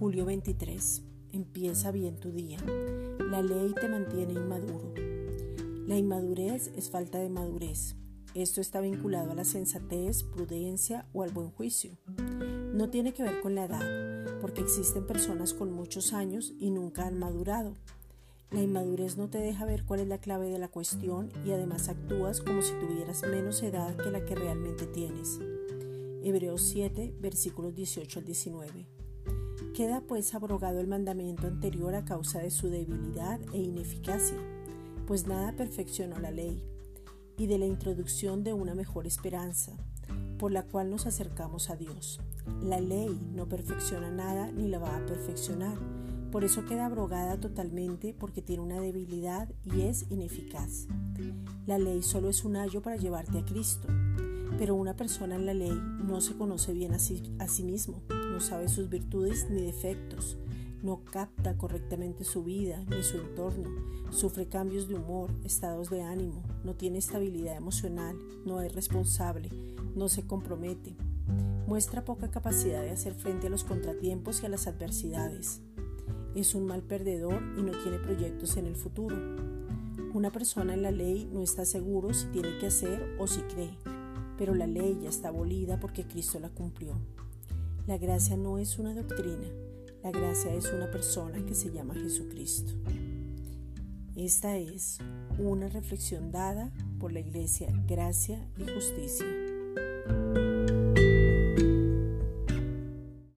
23. Empieza bien tu día. La ley te mantiene inmaduro. La inmadurez es falta de madurez. Esto está vinculado a la sensatez, prudencia o al buen juicio. No tiene que ver con la edad, porque existen personas con muchos años y nunca han madurado. La inmadurez no te deja ver cuál es la clave de la cuestión y además actúas como si tuvieras menos edad que la que realmente tienes. Hebreos 7, versículos 18 al 19. Queda pues abrogado el mandamiento anterior a causa de su debilidad e ineficacia, pues nada perfeccionó la ley, y de la introducción de una mejor esperanza, por la cual nos acercamos a Dios. La ley no perfecciona nada ni la va a perfeccionar, por eso queda abrogada totalmente porque tiene una debilidad y es ineficaz. La ley solo es un ayo para llevarte a Cristo, pero una persona en la ley no se conoce bien a sí, a sí mismo, no sabe sus virtudes ni defectos, no capta correctamente su vida ni su entorno, sufre cambios de humor, estados de ánimo, no tiene estabilidad emocional, no es responsable, no se compromete, muestra poca capacidad de hacer frente a los contratiempos y a las adversidades. Es un mal perdedor y no tiene proyectos en el futuro. Una persona en la ley no está seguro si tiene que hacer o si cree pero la ley ya está abolida porque Cristo la cumplió. La gracia no es una doctrina, la gracia es una persona que se llama Jesucristo. Esta es una reflexión dada por la Iglesia Gracia y Justicia.